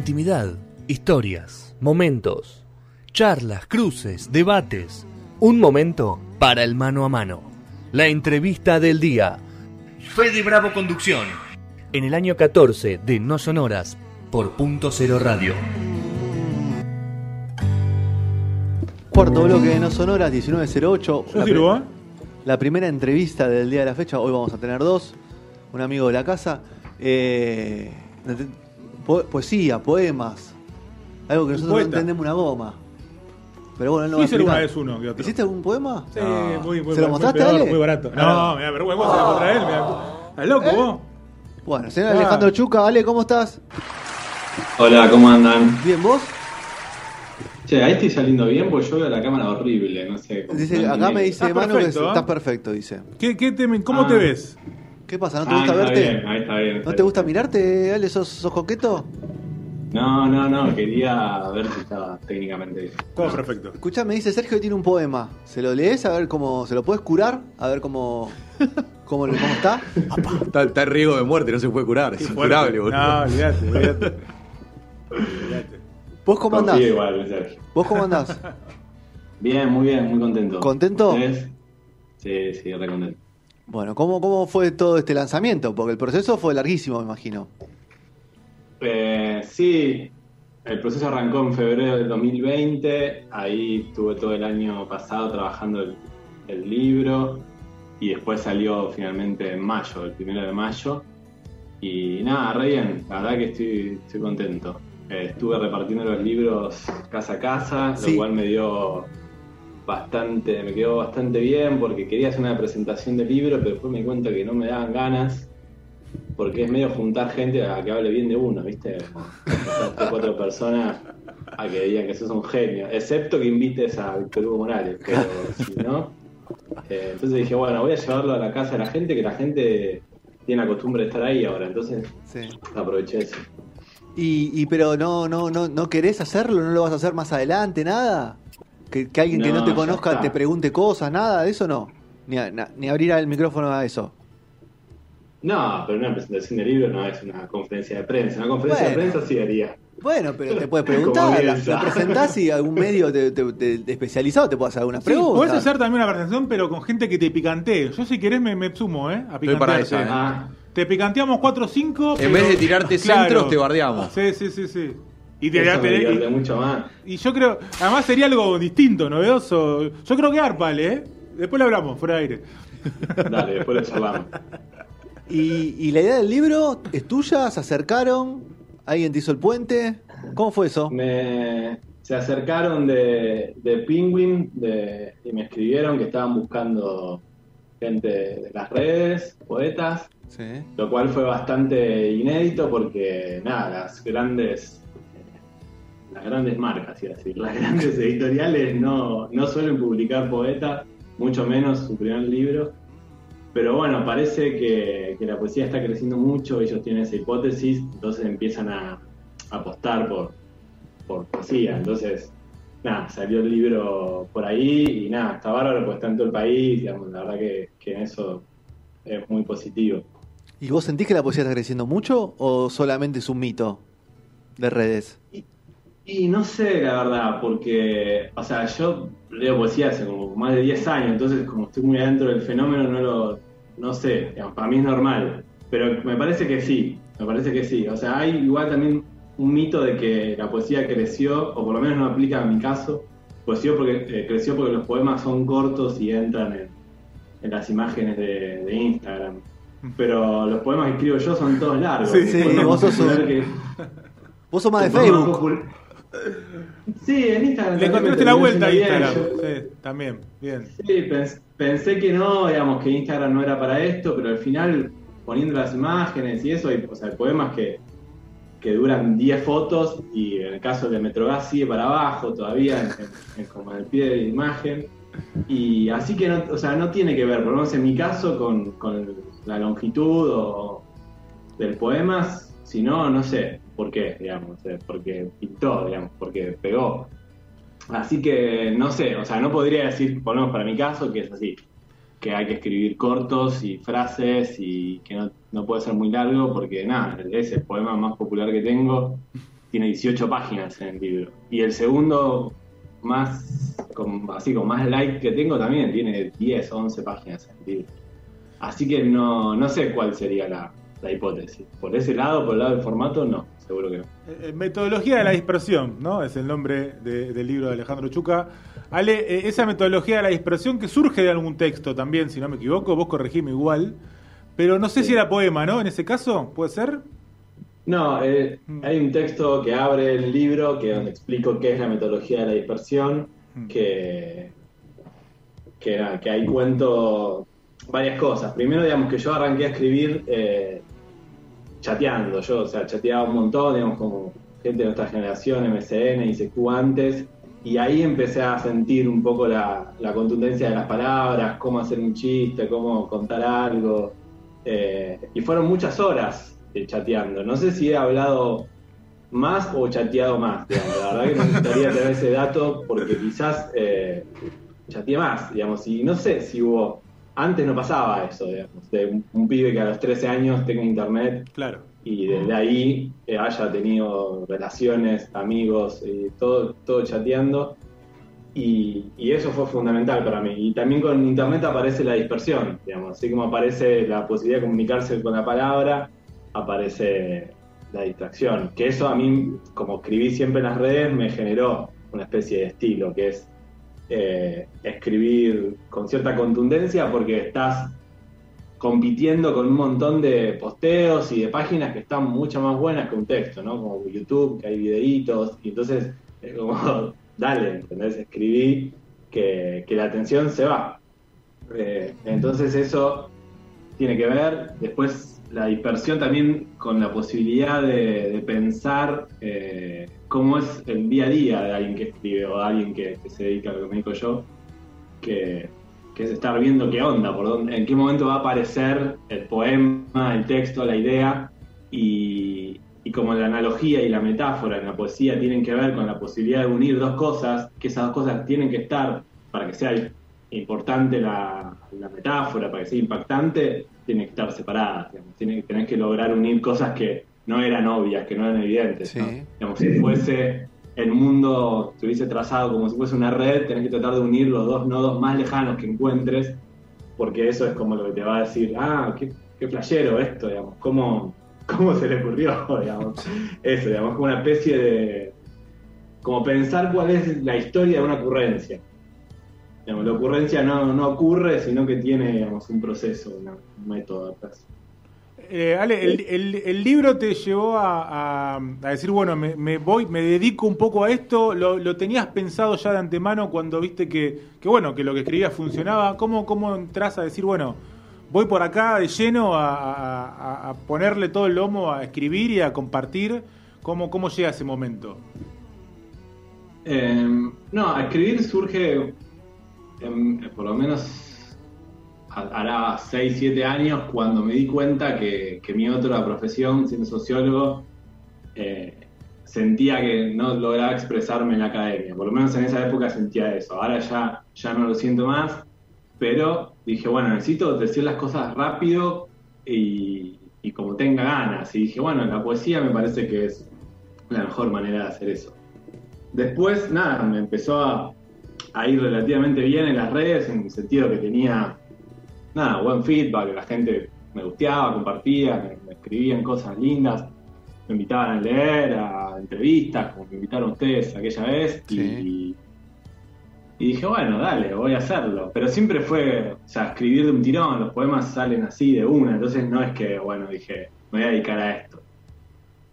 Intimidad, historias, momentos, charlas, cruces, debates. Un momento para el mano a mano. La entrevista del día. Fede Bravo Conducción. En el año 14 de No Sonoras por Punto Cero Radio. Cuarto bloque de No Sonoras, 1908. Yo La, pri- ¿eh? la primera entrevista del día de la fecha. Hoy vamos a tener dos. Un amigo de la casa. Eh, po- poesía, poemas. Algo que nosotros no poeta. entendemos una goma. Pero bueno, él no va a Hice alguna explicar. vez uno que otro. ¿Hiciste algún poema? Sí, No. muy, muy ¿Se lo muy mostraste, peor, Ale? Muy barato. Ah. No, me da vergüenza de contra él. me da- ¿Estás loco vos? Bueno, señor Ah. Alejandro Chuca, Ale, ¿cómo estás? Hola, ¿cómo andan? ¿Bien vos? Che, ahí estoy saliendo bien, pues yo veo la cámara horrible, no sé. cómo- Dice, no acá me dice Estás Manu que perfecto, ¿eh? estás perfecto, dice. ¿Qué, qué te- ¿Cómo Ah. te ves? ¿Qué pasa? ¿No te Ah, gusta está verte? bien, ahí está bien. ¿No te bien. gusta mirarte, Ale? ¿Sos, sos coqueto? No, no, no, quería ver si estaba técnicamente bien. Todo perfecto. Escuchá, me dice Sergio que tiene un poema. ¿Se lo lees a ver cómo. ¿Se lo puedes curar? A ver cómo. ¿Cómo, cómo está? Está, está en riesgo de muerte, no se puede curar, es incurable, boludo. No, olvídate, olvídate. ¿Vos cómo andás? Igual, Sergio. ¿Vos cómo andás? Bien, muy bien, muy contento. ¿Contento? ¿Ustedes? Sí, sí, re contento. Bueno, ¿cómo, ¿cómo fue todo este lanzamiento? Porque el proceso fue larguísimo, me imagino. Eh, sí, el proceso arrancó en febrero del 2020, ahí estuve todo el año pasado trabajando el, el libro y después salió finalmente en mayo, el primero de mayo. Y nada, re bien, la verdad que estoy, estoy contento. Eh, estuve repartiendo los libros casa a casa, Sí. lo cual me dio bastante, me quedó bastante bien porque quería hacer una presentación del libro, pero después me di cuenta que no me daban ganas porque es medio juntar gente a que hable bien de uno, ¿viste? Como cuatro personas a que digan que sos un genio, excepto que invites a Víctor Hugo Morales, pero si no. eh, entonces dije, bueno, voy a llevarlo a la casa de la gente, que la gente tiene la costumbre de estar ahí ahora, entonces Sí. aproveché eso. Y, y pero no, no, no, no querés hacerlo, no lo vas a hacer más adelante, nada. Que, que alguien que no te conozca te pregunte cosas, nada, de eso no. Ni, a- na- ni abrir el micrófono a eso. No, pero una presentación de libro no es una conferencia de prensa. Una conferencia Bueno. de prensa sí haría. Bueno, pero te puede Como preguntar, la, la presentás y algún medio te, te- te- te especializado te puede hacer alguna Sí, pregunta. podés hacer también una presentación, pero con gente que te picantee. Yo, si querés, me, me sumo, ¿eh? A Estoy para picantearte. esa, ¿eh? Ah, Te picanteamos 4 o 5. En vez de tirarte centros, te bardeamos. Sí, sí, sí, sí. Y, te, eso me y- mucho más. y yo creo, además sería algo distinto, novedoso. Yo creo que Arpale, ¿eh? Después lo hablamos, fuera de aire. Dale, después lo charlamos. Y, y la idea del libro es tuya, se acercaron, alguien te hizo el puente. ¿Cómo fue eso? Me, se acercaron de, de Penguin de- y me escribieron que estaban buscando gente de las redes, poetas, Sí. lo cual fue bastante inédito porque, nada, las grandes las grandes marcas, iba a decir, las grandes editoriales no, no suelen publicar poetas, mucho menos su primer libro. Pero bueno, parece que, que la poesía está creciendo mucho, ellos tienen esa hipótesis, entonces empiezan a, a apostar por, por poesía. Entonces, nada, salió el libro por ahí y nada, está bárbaro, pues está en todo el país, digamos, la verdad que, que en eso es muy positivo. ¿Y vos sentís que la poesía está creciendo mucho o solamente es un mito de redes? Y no sé, la verdad, porque, o sea, yo leo poesía hace como más de 10 años, entonces como estoy muy adentro del fenómeno, no lo, no sé, digamos, para mí es normal, pero me parece que sí, me parece que sí, o sea, hay igual también un mito de que la poesía creció, o por lo menos no aplica a mi caso, creció porque, eh, creció porque los poemas son cortos y entran en, en las imágenes de, de Instagram. Pero los poemas que escribo yo son todos largos. Sí, sí, vos sos que- Vos sos más de Facebook. Sí, en Instagram. Le encontraste la vuelta a. Instagram. Yo- Sí, también, bien. Sí, pens- pensé que no, digamos, que Instagram no era para esto, pero al final, poniendo las imágenes y eso, hay, o sea, hay poemas que, que duran 10 fotos y en el caso de Metrogas sigue para abajo todavía, en como en el pie de la imagen. Y así que no, o sea, no tiene que ver, por lo menos en mi caso, con, con la longitud o del poema, sino, no sé por qué, digamos, porque pintó, digamos, porque pegó. Así que no sé, o sea, no podría decir, por lo menos para mi caso, que es así, que hay que escribir cortos y frases y que no, no puede ser muy largo, porque nada, es el poema más popular que tengo, tiene 18 páginas en el libro. Y el segundo, más con, así con más like que tengo, también tiene 10, 11 páginas en el libro. Así que no, no sé cuál sería la, la hipótesis. Por ese lado, por el lado del formato, no, seguro que no. Eh, metodología de la dispersión, ¿no? Es el nombre de- del libro de Alejandro Chuca. Ale, eh, esa metodología de la dispersión que surge de algún texto también, si no me equivoco, vos corregime igual. Pero no sé si era poema, ¿no? En ese caso, ¿puede ser? No, eh, hay un texto que abre el libro que donde explico qué es la metodología de la dispersión, que, que, nada, que ahí cuento varias cosas. Primero, digamos que yo arranqué a escribir eh, chateando, yo, o sea, chateaba un montón, digamos, como gente de nuestra generación, MSN, ICQ antes, y ahí empecé a sentir un poco la, la contundencia de las palabras, cómo hacer un chiste, cómo contar algo, eh, y fueron muchas horas eh, chateando. No sé si he hablado más o chateado más. digamos. La verdad que me gustaría tener ese dato porque quizás eh, chateé más, digamos. Y no sé si hubo. Antes no pasaba eso, digamos, de un, un pibe que a los 13 años tenga internet Claro. y desde ahí eh, haya tenido relaciones, amigos, y todo, todo chateando. Y, y eso fue fundamental para mí. Y también con Internet aparece la dispersión, digamos. Así como aparece la posibilidad de comunicarse con la palabra, aparece la distracción. Que eso a mí, como escribí siempre en las redes, me generó una especie de estilo, que es eh, escribir con cierta contundencia porque estás compitiendo con un montón de posteos y de páginas que están mucho más buenas que un texto, ¿no? Como YouTube, que hay videitos, y entonces es como, dale, ¿entendés? Escribí que, que la atención se va. Eh, entonces eso tiene que ver, después la dispersión también con la posibilidad de, pensar eh, cómo es el día a día de alguien que escribe o de alguien que, que se dedica a lo que me dedico yo, que, que es estar viendo qué onda, por dónde, en qué momento va a aparecer el poema, el texto, la idea, y, y como la analogía y la metáfora en la poesía tienen que ver con la posibilidad de unir dos cosas, que esas dos cosas tienen que estar para que sea importante la, la metáfora, para que sea impactante, tienen que estar separadas. Tienen, tenés que lograr unir cosas que no eran obvias, que no eran evidentes. Sí. ¿no? Digamos, si fuese el mundo se hubiese trazado como si fuese una red, tenés que tratar de unir los dos nodos más lejanos que encuentres, porque eso es como lo que te va a decir, ah, qué, qué playero esto, digamos, cómo, cómo se le ocurrió, digamos. Eso, digamos, como una especie de. como pensar cuál es la historia de una ocurrencia. Digamos, la ocurrencia no, no ocurre, sino que tiene digamos, un proceso, un método atrás. Eh, Ale, el, el- el libro te llevó a, a- a decir, bueno, me, me voy, me dedico un poco a esto. ¿Lo, lo tenías pensado ya de antemano cuando viste que, que bueno, que lo que escribías funcionaba? ¿Cómo, ¿Cómo entras a decir, bueno, voy por acá de lleno a- a ponerle todo el lomo a escribir y a compartir? ¿Cómo, cómo llega ese momento? Eh, no, a escribir surge, em, por lo menos ha- hará 6, 7 años, cuando me di cuenta que, que mi otra profesión, siendo sociólogo, eh, sentía que no lograba expresarme en la academia. Por lo menos en esa época sentía eso. Ahora ya, ya no lo siento más, pero dije, bueno, necesito decir las cosas rápido y, y como tenga ganas. Y dije, bueno, la poesía me parece que es la mejor manera de hacer eso. Después, nada, me empezó a, a ir relativamente bien en las redes, en el sentido que tenía, nada, buen feedback, la gente me gusteaba, compartía, me, me escribían cosas lindas, me invitaban a leer, a entrevistas, como me invitaron ustedes aquella vez, y- Sí. y, dije, bueno, dale, voy a hacerlo. Pero siempre fue, o sea, escribir de un tirón, los poemas salen así de una, entonces no es que, bueno, dije, me voy a dedicar a esto.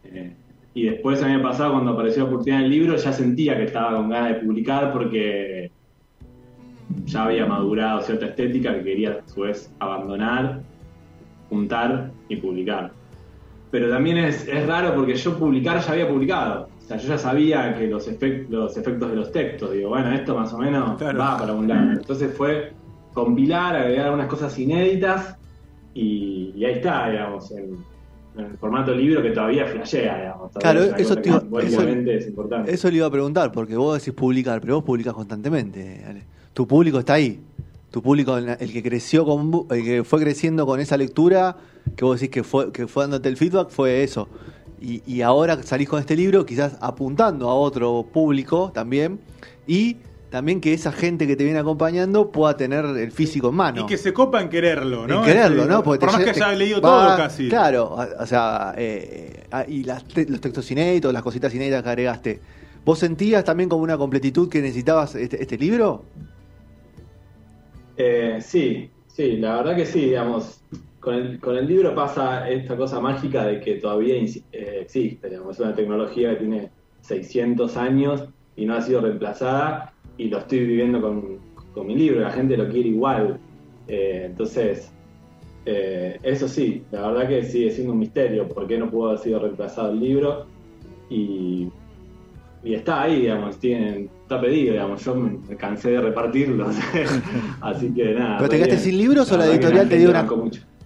Eh, y después el año pasado, cuando apareció la oportunidad del libro, ya sentía que estaba con ganas de publicar porque ya había madurado cierta estética que quería a su vez abandonar, juntar y publicar. Pero también es, es raro porque yo publicar ya había publicado. O sea, yo ya sabía que los, efect- los efectos de los textos, digo, bueno, esto más o menos Claro. va para un lado. Entonces fue compilar, agregar algunas cosas inéditas y, y ahí está, digamos, en, en el formato libro que todavía flashea, digamos. Todavía Claro, eso te eso- es importante. Eso le iba a preguntar, porque vos decís publicar, pero vos publicás constantemente. Ale. Tu público está ahí. Tu público, el que creció con, el que fue creciendo con esa lectura, que vos decís que fue, que fue dándote el feedback, fue eso. y, y ahora salís con este libro, quizás apuntando a otro público también, y también que esa gente que te viene acompañando pueda tener el físico en mano. Y que se copa en quererlo, ¿no? En quererlo, ¿no? Porque por te más que haya leído va- todo casi. Claro, o sea, eh, ah, y las te- los textos inéditos, las cositas inéditas que agregaste. ¿Vos sentías también como una completitud que necesitabas este, este libro? Eh, sí, sí, la verdad que sí, digamos, con el, con el libro pasa esta cosa mágica de que todavía eh, existe, digamos, es una tecnología que tiene 600 años y no ha sido reemplazada y lo estoy viviendo con, con mi libro, la gente lo quiere igual, Eh, entonces, eh, eso sí, la verdad que sigue siendo un misterio por qué no pudo haber sido reemplazado el libro y, y está ahí, digamos, tienen, está pedido, digamos, yo me cansé de repartirlos, así que nada. ¿Pero te quedaste bien. sin libros o la editorial te dio una-.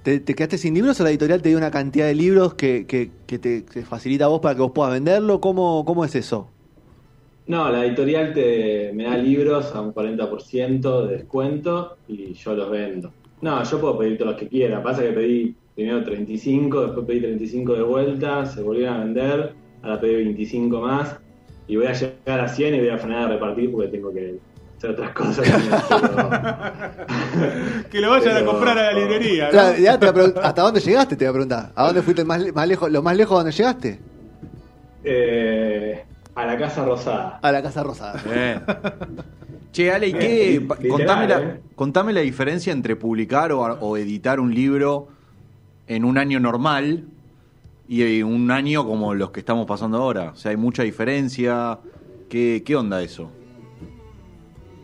¿Te, te quedaste sin libros o la editorial te dio una cantidad de libros que, que- que te, te facilita a vos para que vos puedas venderlo? ¿Cómo, cómo es eso? No, la editorial te, me da libros a un 40% de descuento y yo los vendo. No, yo puedo pedir todos los que quiera. Pasa que pedí primero 35, después pedí 35 de vuelta, se volvieron a vender, ahora pedí 25 más y voy a llegar a 100 y voy a frenar de repartir porque tengo que hacer otras cosas. Pero- Que lo vayan a comprar a la librería. ¿no? Claro, ya te voy a pregun- ¿Hasta dónde llegaste? Te voy a preguntar. ¿A dónde fuiste más, más lejos, lo más lejos donde llegaste? Eh, a la Casa Rosada. A la Casa Rosada. Bien. Che, Ale, ¿y qué? Eh, literal, contame, la, eh. contame la diferencia entre publicar o, o editar un libro en un año normal y un año como los que estamos pasando ahora. O sea, hay mucha diferencia. ¿Qué, qué onda eso?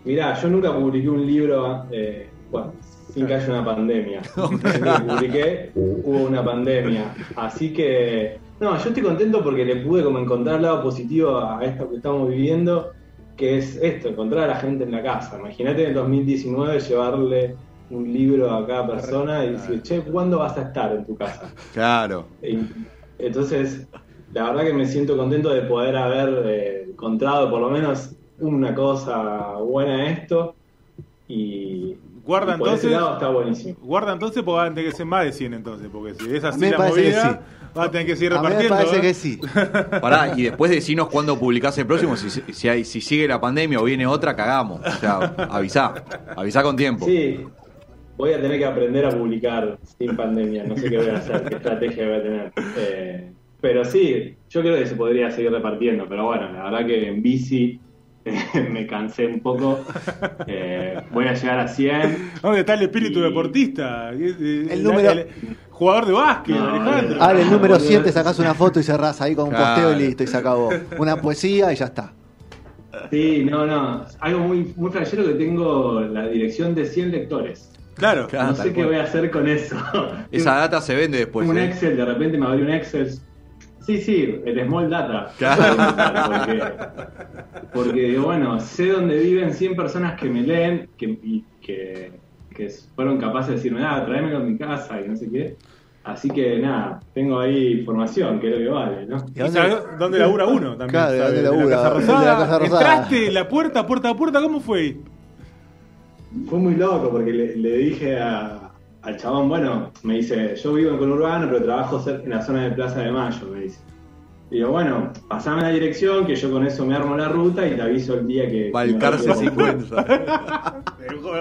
Mirá, yo nunca publiqué un libro eh, bueno, sin que haya una pandemia. Publiqué, hubo una pandemia. Así que, no, yo estoy contento porque le pude como encontrar lado positivo a esto que estamos viviendo, que es esto, encontrar a la gente en la casa. Imagínate en el 2019 llevarle un libro a cada persona y decir, che, ¿cuándo vas a estar en tu casa? Claro. Y Entonces, la verdad que me siento contento de poder haber eh, encontrado por lo menos una cosa buena esto y, Guarda y por ese entonces. lado está buenísimo. Guarda entonces porque van a tener que ser más de 100 entonces, porque si es así me la movida, sí. a tener que seguir A mí me repartiendo. parece ¿eh? que sí. Pará, y después decinos cuándo publicás el próximo. Si, si, hay- si sigue la pandemia o viene otra, cagamos. O sea, avisá. Avisá con tiempo. Sí, voy a tener que aprender a publicar sin pandemia, no sé qué voy a hacer, qué estrategia voy a tener. Eh, pero sí, yo creo que se podría seguir repartiendo, pero bueno, la verdad que en bici me cansé un poco. Eh, voy a llegar a 100. ¿Dónde está el espíritu Y- deportista? El, El número- jugador de básquet, No, Alejandro. Ahora el número boludo. 100 te sacás una foto y cerrás ahí con un Claro. posteo y listo, y se acabó. Una poesía y ya está. Sí, no, no. Algo muy, muy flashero que tengo la dirección de 100 lectores. Claro. Claro. no tal sé qué cual. voy a hacer con eso. Esa data se vende después. un ¿eh? Excel, de repente me abrió un Excel. Sí, sí, el Small Data. Claro. Porque, porque bueno, sé dónde viven 100 personas que me leen que, y que, que fueron capaces de decirme, nada, tráemelo a mi casa y no sé qué. Así que nada, tengo ahí información, que es lo que vale, ¿no? ¿Y ¿Y dónde- labura uno también? Claro, ¿dónde de la labura? La. Casa Rosada. Entraste la puerta, puerta a puerta, ¿cómo fue? Fue muy loco porque le, le dije a- al chabón, bueno, me dice, yo vivo en conurbano, pero trabajo cerca- en la zona de Plaza de Mayo, me dice. Y digo, bueno, pasame la dirección, que yo con eso me armo la ruta y te aviso el día que... Quiero 50.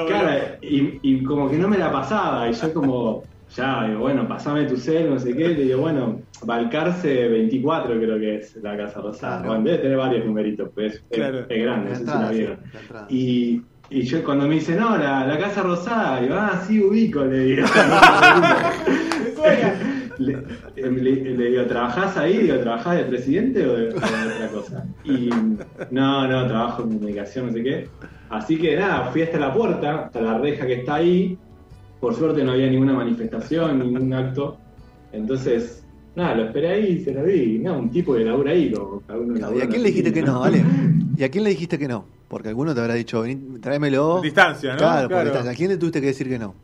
Claro, y, y como que no me la pasaba, y yo como, ya, digo, bueno, pasame tu cel, no sé qué, le digo, bueno, Balcarce 24 creo que es la Casa Rosada. Claro. Bueno, debe tener varios numeritos, pues es, Claro. es grande, no sé si la vieron. Y, y yo cuando me dice, no, la, la Casa Rosada, digo, ah, sí, ubico, le digo. le, le- le digo, ¿trabajás ahí? Digo, ¿trabajás de presidente o de, o de otra cosa? Y no, no, trabajo en comunicación, no sé qué. Así que nada, fui hasta la puerta, hasta la reja que está ahí. Por suerte no había ninguna manifestación, ningún acto. Entonces, nada, lo esperé ahí y se lo vi. No, un tipo que labura ahí. Como ¿Y a quién le la dijiste que no, vale? ¿Y a quién le dijiste que no? Porque alguno te habrá dicho, vení, tráemelo. Distancia, ¿no? Claro, por Claro. distancia. ¿A quién le tuviste que decir que no?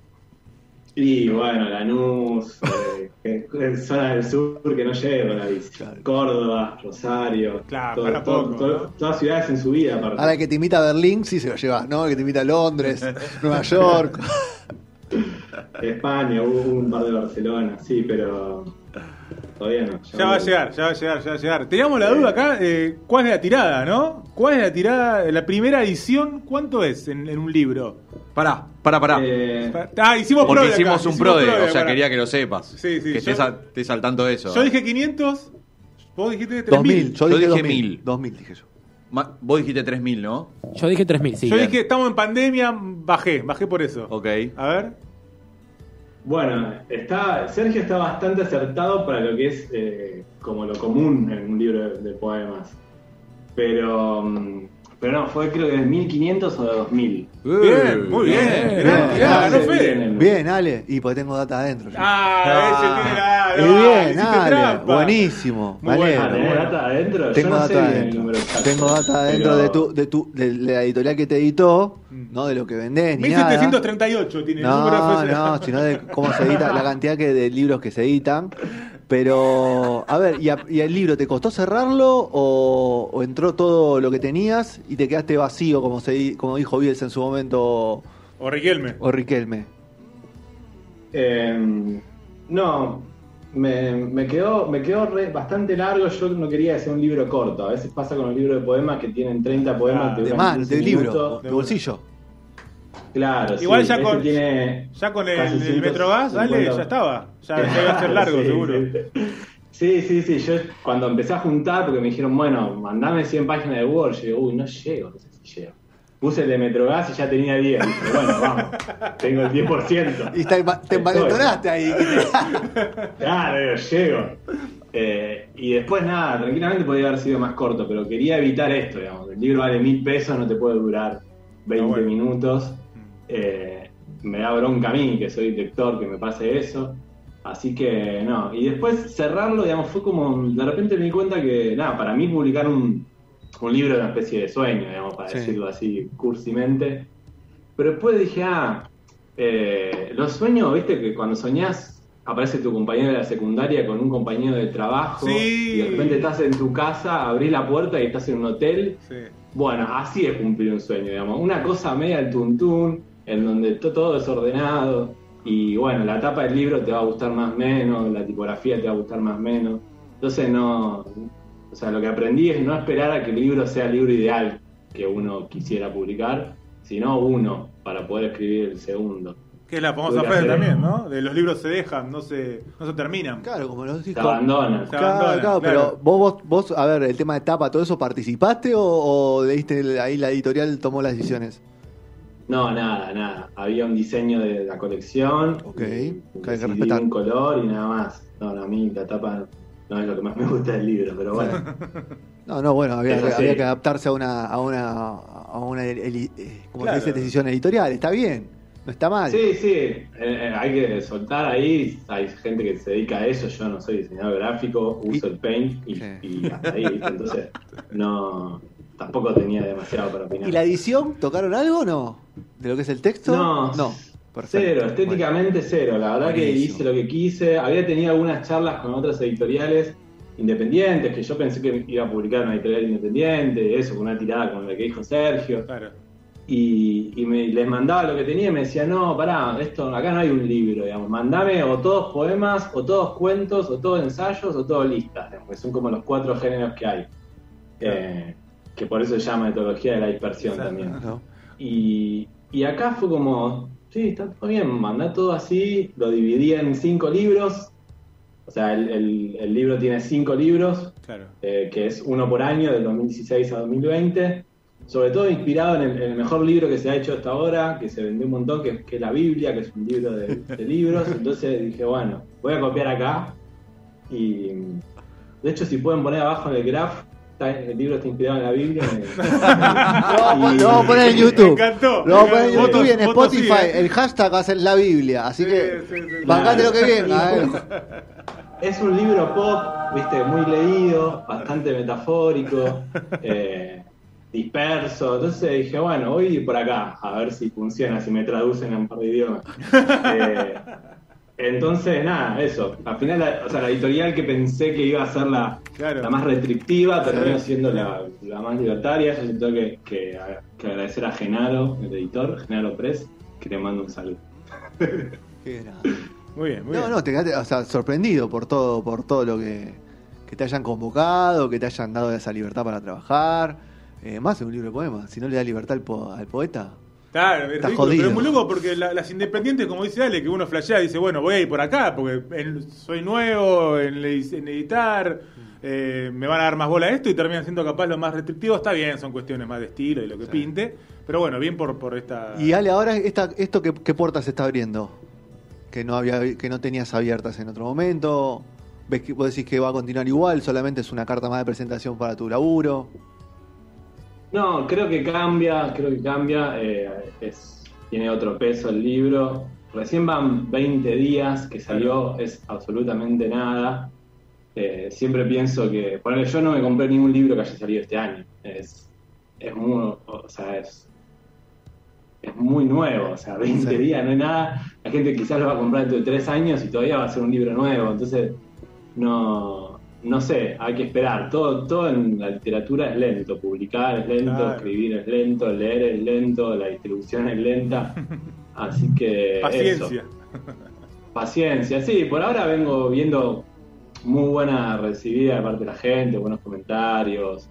Y bueno, Lanús, eh, zona del sur que no llego a la bici. Claro. Córdoba, Rosario, Claro, todo- para todo- poco, todo- ¿no? todas ciudades en su vida aparte. Ahora el que te invita a Berlín, sí se lo llevas, ¿no? El que te invita a Londres, Nueva York. España, hubo un par de Barcelona, sí, pero todavía no. Ya va a llegar, ya va a llegar, ya va a llegar. Teníamos la duda acá, eh, ¿cuál es la tirada, no? ¿Cuál es la tirada? La primera edición, ¿cuánto es en, en un libro? Pará, pará, pará. Eh, Ah, hicimos Porque prode acá, hicimos un prode, prode, o sea, pará. quería que lo sepas. Sí, sí, que yo- estés, a- estés al tanto de eso. Yo dije 500, vos dijiste 3000. 2000, yo Yo dije dije 2000. 1000. 2000 dije yo. Ma- Vos dijiste 3000, ¿no? Yo dije 3000, sí. Yo Bien. dije, estamos en pandemia, bajé, bajé por eso. Ok. A ver. Bueno, está, Sergio está bastante acertado para lo que es eh, como lo común en un libro de, poemas. Pero, mm, pero no, fue creo que de 1500 o de 2000. Bien, muy bien. bien, bien, Bien, Fede. bien. Bien, Ale. Y pues tengo data adentro. yo. Ah, ese tiene no, bien, Ale. trampa. Buenísimo. Muy me bueno. Ah. ¿tenés bueno. data adentro? Tengo Yo no data sé bien el adentro. número Tengo data adentro pero- de, tu, de, tu, de la editorial que te editó, Mm. no de lo que vendés ni nada. 1738 tiene el número No, de no, sino de cómo se edita, la cantidad que de libros que se editan. Pero, a ver, ¿y, a- y el libro te costó cerrarlo o, o entró todo lo que tenías y te quedaste vacío, como, se, di- como dijo Bielsa en su momento, O Riquelme. o Riquelme? Eh, no, me, me quedó, me quedó re- bastante largo. Yo no quería hacer un libro corto. A veces pasa con los libros de poemas que tienen 30 poemas. Ah, que De duran mano, 15 de libro, minutos. de bolsillo. Claro, Igual sí, ya con- tiene Ya con el, el 150. Metrogas, dale, ya estaba. Ya, ya iba a ser largo, Sí, seguro. Sí, sí, sí. Yo cuando empecé a juntar, porque me dijeron, bueno, mandame 100 páginas de Word, yo digo, uy, no llego, no sé si llego. Puse el de Metrogas y ya tenía 10. Dije, bueno, vamos, tengo el 10%. Y te, te envalentonaste ahí. Claro, digo, llego. Eh, y después nada, tranquilamente podría haber sido más corto, pero quería evitar esto, digamos. El libro vale mil pesos, no te puede durar 20 Ah, bueno. minutos. Eh, me da bronca a mí, que soy lector, que me pase eso. Así que no. Y después cerrarlo, digamos, fue como. De repente me di cuenta que, nada, para mí publicar un, un libro era una especie de sueño, digamos, para Sí. decirlo así cursimente. Pero después dije, ah, eh, los sueños, viste, que cuando soñás aparece tu compañero de la secundaria con un compañero de trabajo Sí. y de repente estás en tu casa, abrís la puerta y estás en un hotel. Sí. Bueno, así es cumplir un sueño, digamos. Una cosa media al tuntún, en donde to- todo es ordenado. Y bueno, la tapa del libro te va a gustar más o menos, la tipografía te va a gustar más o menos. Entonces no. O sea, lo que aprendí es no esperar a que el libro sea el libro ideal que uno quisiera publicar, sino uno para poder escribir el segundo. Que es la famosa frase también, ¿no? De los libros se dejan, no se, no se terminan. Claro, como los Se abandona. Se Claro, abandona, claro, claro. pero vos, vos, vos, a ver, el tema de tapa, todo eso, ¿participaste o, o leíste el- ahí la editorial tomó las decisiones? No, nada, nada. Había un diseño de la colección. Ok, y que hay que respetar. un color y nada más. No, no, a mí la tapa no es lo que más me gusta del libro, pero bueno. No, no, bueno, había, que adaptarse a una, a una, a una eh, como Claro. dice, decisión editorial, está bien, no está mal. Sí, sí, eh, eh, hay que soltar ahí. Hay gente que se dedica a eso. Yo no soy diseñador gráfico, uso Y- el paint y, Sí. y hasta ahí. Entonces, no. Tampoco tenía demasiado para opinar. ¿Y la edición tocaron algo o no? ¿De lo que es el texto? No, no. Perfecto. Cero, estéticamente cero. La verdad que hice lo que quise. Había tenido algunas charlas con otras editoriales independientes que yo pensé que iba a publicar una editorial independiente, eso, con una tirada como la que dijo Sergio. Claro. Y, y me, les mandaba lo que tenía y me decía, no, pará, esto, acá no hay un libro, digamos, mandame o todos poemas, o todos cuentos, o todos ensayos, o todos listas, digamos, que son como los cuatro géneros que hay. Eh, que por eso se llama etología de la dispersión Exacto. también. Y, y acá fue como, sí, está todo bien, mandá todo así, lo dividí en cinco libros, o sea, el, el- el libro tiene cinco libros, Claro. eh, que es uno por año, del 2016 a 2020, sobre todo inspirado en el, en el mejor libro que se ha hecho hasta ahora, que se vendió un montón, que, que es la Biblia, que es un libro de, de libros, entonces dije, bueno, voy a copiar acá, y de hecho si pueden poner abajo en el graph, está- el libro está inspirado en la Biblia. Lo vamos, Y- lo vamos a poner en Me YouTube. encantó. Lo vamos a poner en Votos- YouTube y en votos sí, Spotify. ¿eh? El hashtag va a ser la Biblia. Así Sí, que sí, sí. bancate lo que venga. eh. Es un libro pop, viste, muy leído, bastante metafórico, eh, disperso. Entonces dije, bueno, voy a ir por acá, a ver si funciona, si me traducen a un par de idiomas. Eh, entonces, nada, eso. Al final, la, o sea, la editorial que pensé que iba a ser la, Claro. la más restrictiva terminó siendo la, la más libertaria. Yo siento que, que, que agradecer a Genaro, el editor, Genaro Press, que le mando un saludo. Qué grande. Muy bien, muy No, bien. no, te quedaste o sea, sorprendido por todo, por todo lo que, que te hayan convocado, que te hayan dado esa libertad para trabajar. Eh, más en un libro de poemas. Si no le da libertad al, po- al poeta. Claro, es Está ridículo, jodido. pero es muy loco porque la- las independientes, como dice Ale, que uno flashea, dice, bueno, voy a ir por acá porque en- soy nuevo en, le- en editar, eh, me van a dar más bola a esto y terminan siendo capaz lo más restrictivo. Está bien, son cuestiones más de estilo y lo que pinte, pero bueno, bien por, por esta... Y Ale, ahora esta, esto qué, qué puertas se está abriendo, que no había, que no tenías abiertas en otro momento. ¿Ves que vos decís que va a continuar igual? Solamente es una carta más de presentación para tu laburo. No, creo que cambia, creo que cambia. eh, es, tiene otro peso el libro. Recién van 20 días que salió, es absolutamente nada. Eh, siempre pienso que, por ejemplo, yo no me compré ningún libro que haya salido este año. Es, es muy, o sea, es, es muy nuevo, o sea, 20 Sí. días no es nada. La gente quizás lo va a comprar dentro de 3 años y todavía va a ser un libro nuevo. Entonces, no, no sé, hay que esperar. Todo, todo en la literatura es lento. Publicar es lento, Claro. escribir es lento, leer es lento, la distribución es lenta. Así que. Paciencia. eso. Paciencia, sí, por ahora vengo viendo muy buena recibida de parte de la gente, buenos comentarios,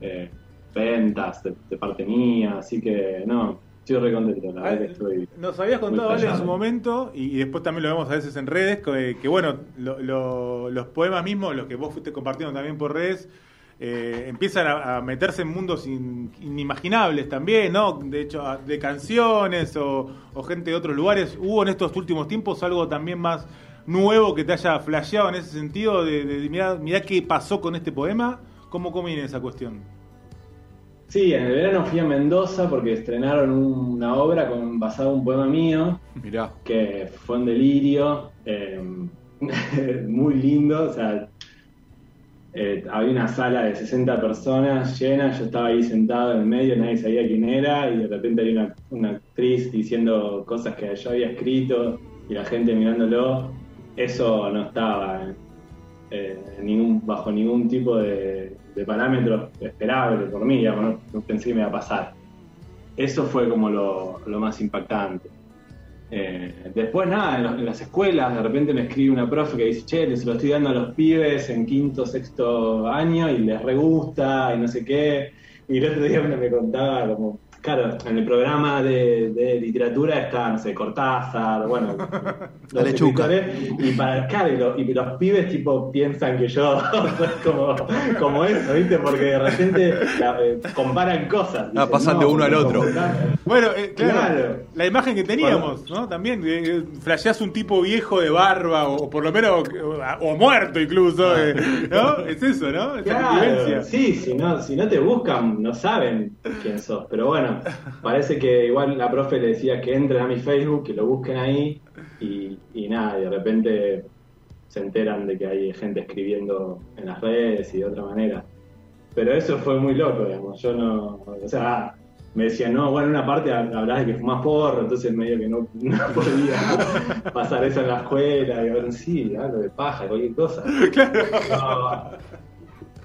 eh, ventas de, de parte mía, así que no, estoy re contento, la verdad que estoy. Nos habías contado, Ale, en su momento, y, y después también lo vemos a veces en redes, que, que, bueno, lo- lo- los poemas mismos, los que vos fuiste compartiendo también por redes, eh, empiezan a, a meterse en mundos in- inimaginables también, ¿no? De hecho, a- de canciones o, o gente de otros lugares. ¿Hubo en estos últimos tiempos algo también más nuevo que te haya flasheado en ese sentido? De, de, mirá, mirá qué pasó con este poema. ¿Cómo, cómo viene esa cuestión? Sí, en el verano fui a Mendoza porque estrenaron una obra con, basada en un poema mío, Mirá. que fue un delirio, eh, muy lindo, o sea, eh, había una sala de 60 personas llena, yo estaba ahí sentado en el medio, nadie sabía quién era, y de repente había una, una actriz diciendo cosas que yo había escrito y la gente mirándolo, eso no estaba eh, ningún, bajo ningún tipo de, de parámetro esperable por mí, digamos, no, pensé que me iba a pasar. Eso fue como lo, lo más impactante. Eh, después, nada, en, los- en las escuelas, de repente me escribe una profe que dice, che, se lo estoy dando a los pibes en quinto, sexto año y les re gusta y no sé qué. Y el otro día me contaba como, claro, en el programa de, de literatura está, no sé, Cortázar, bueno, los escritores, y para, claro, y, lo- y los pibes tipo piensan que yo soy como, como eso, ¿viste? Porque de repente la- eh, comparan cosas. Ah, Dicen, pasan de uno al otro. Bueno, eh, claro, Claro. la imagen que teníamos, ¿no? También, eh, eh, flasheás un tipo viejo de barba, o, o por lo menos, o, o muerto incluso, eh, ¿no? Es eso, ¿no? Esa Claro, sí, si no, si no te buscan, no saben quién sos. Pero bueno, parece que igual la profe le decía que entren a mi Facebook, que lo busquen ahí y, y nada, y de repente se enteran de que hay gente escribiendo en las redes y de otra manera. Pero eso fue muy loco, digamos. Yo no, o sea, me decían, no, bueno, en una parte hab- hablás de que fumás porro, entonces medio que no, no podía pasar eso en la escuela. Y bueno, sí, hablo de paja, cualquier cosa.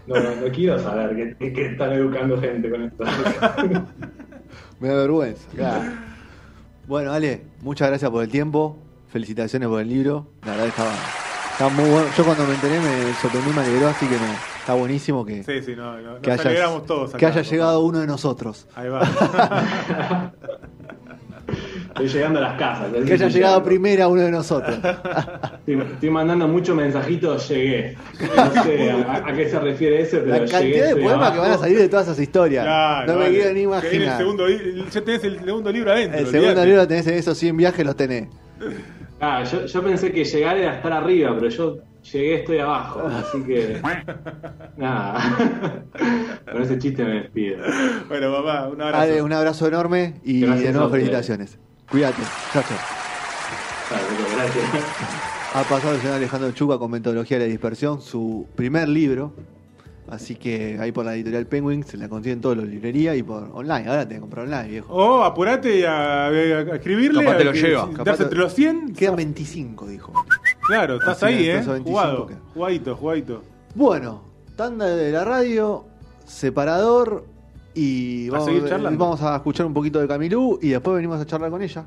No, no, no quiero saber que- que están educando gente con esto. Me da vergüenza. claro. Bueno, Ale, muchas gracias por el tiempo. Felicitaciones por el libro. La verdad estaba, estaba muy bueno. Yo cuando me enteré me sorprendí, me alegró, así que me, está buenísimo que, Sí, sí, no, no, que, nos hayas- alegramos todos. que haya llegado uno de nosotros. Ahí va. Estoy llegando a las casas. Que haya llegado primero uno de nosotros. Estoy, estoy mandando muchos mensajitos, llegué. No sé a, a qué se refiere eso, pero La llegué. cantidad de estoy poemas que van a salir de todas esas historias. Claro, no me vale. quiero ni Que viene el imaginar. segundo, ya tenés el segundo libro adentro. El segundo olvidate. libro tenés en esos 100 viajes, los tenés. Ah, yo, yo pensé que llegar era estar arriba, pero yo llegué, estoy abajo. Así que. Nada. Con ese chiste me despido. Bueno, papá, un abrazo. Ale, un abrazo enorme y Gracias de a nuevo felicitaciones. Cuídate. Chao, chao. Vale, gracias. Ha pasado el señor Alejandro Chuca con Metodología de la Dispersión, su primer libro. Así que ahí por la editorial Penguin se la consiguen todos los librerías y por online. Ahora tenés que comprar online, viejo. O apurate a, a- a escribirle. Capaz te a lo que- lleva. te- entre los 100. Quedan 25, dijo. Claro, estás Así ahí, ¿eh? esos 25 Jugado. quedan. Jugadito, jugadito. Bueno, tanda de la radio, separador y vamos a escuchar un poquito de Camilú y después venimos a charlar con ella.